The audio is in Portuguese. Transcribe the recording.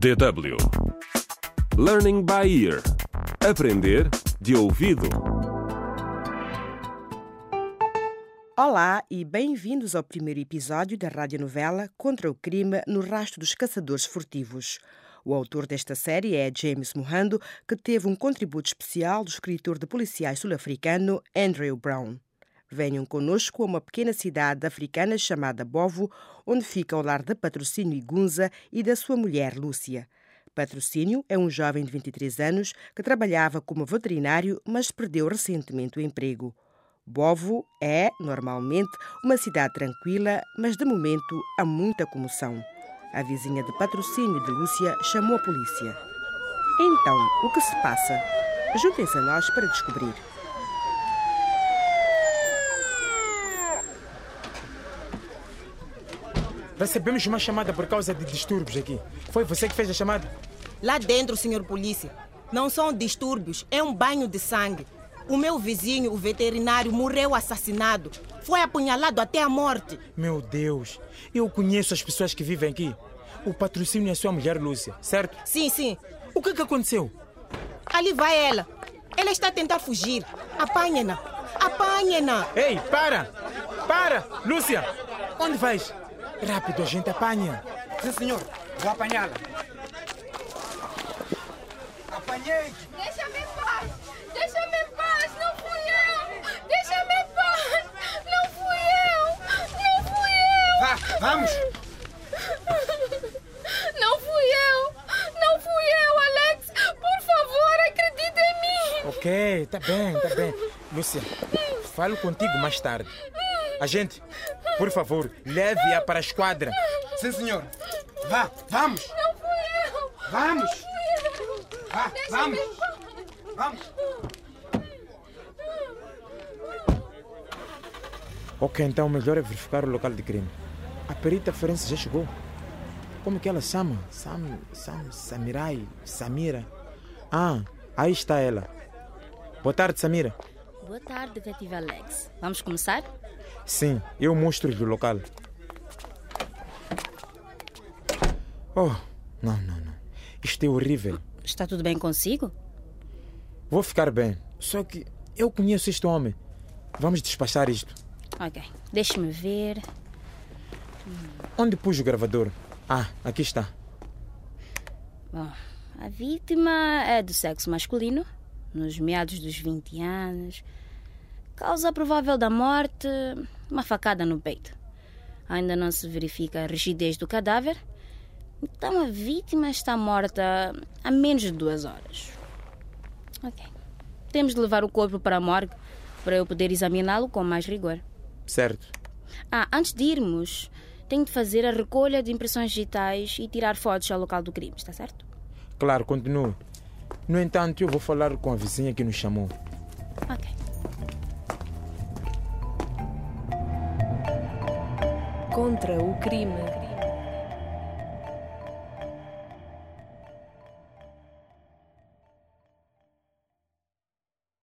DW Learning by Ear Aprender de ouvido. Olá e bem-vindos ao primeiro episódio da radionovela Contra o Crime no Rastro dos Caçadores Furtivos. O autor desta série é James Mohando, que teve um contributo especial do escritor de policiais sul-africano Andrew Brown. Venham conosco a uma pequena cidade africana chamada Bovo, onde fica o lar de Patrocínio Igunza e da sua mulher Lúcia. Patrocínio é um jovem de 23 anos que trabalhava como veterinário, mas perdeu recentemente o emprego. Bovo é, normalmente, uma cidade tranquila, mas de momento há muita comoção. A vizinha de patrocínio de Lúcia chamou a polícia. Então, o que se passa? Juntem-se a nós para descobrir. Recebemos uma chamada por causa de distúrbios aqui. Foi você que fez a chamada? Lá dentro, senhor polícia, não são distúrbios, é um banho de sangue. O meu vizinho, o veterinário, morreu assassinado. Foi apunhalado até a morte. Meu Deus, eu conheço as pessoas que vivem aqui. O patrocínio é sua mulher Lúcia, certo? Sim, sim. O que, que aconteceu? Ali vai ela. Ela está a tentar fugir. Apanhem-na. Apanhem-na. Ei, para! Para! Lúcia! Onde vais? Rápido, a gente apanha. Sim, senhor. Vou apanhá-la. Apanhei! Deixa-me em paz! Deixa-me em paz! Não fui eu! Deixa-me em paz! Não fui eu! Não fui eu! Vá, vamos! Não fui eu! Não fui eu, Alex! Por favor, acredita em mim! Ok, tá bem, tá bem. Lúcia, falo contigo mais tarde. Agente, por favor, leve-a para a esquadra. Sim, senhor. Vá, vamos! Não fui eu! Vamos! Vá, vamos! Vamos! Ok, então o melhor é verificar o local de crime. A perita forense já chegou. Como que ela chama? Sam, Sam, Samirai, Samira. Ah, aí está ela. Boa tarde, Samira. Boa tarde, detetive Alex. Vamos começar? Sim, eu mostro-lhe o local. Oh, não, não, não. Isto é horrível. Está tudo bem consigo? Vou ficar bem. Só que eu conheço este homem. Vamos despachar isto. Ok, deixe-me ver. Onde pus o gravador? Ah, aqui está. Bom, a vítima é do sexo masculino, nos meados dos 20 anos. Causa provável da morte: uma facada no peito. Ainda não se verifica a rigidez do cadáver. Então a vítima está morta há menos de duas horas. Ok. Temos de levar o corpo para a morgue para eu poder examiná-lo com mais rigor. Certo. Ah, antes de irmos, tenho de fazer a recolha de impressões digitais e tirar fotos ao local do crime, está certo? Claro, continue. No entanto, eu vou falar com a vizinha que nos chamou. Ok. Contra o crime.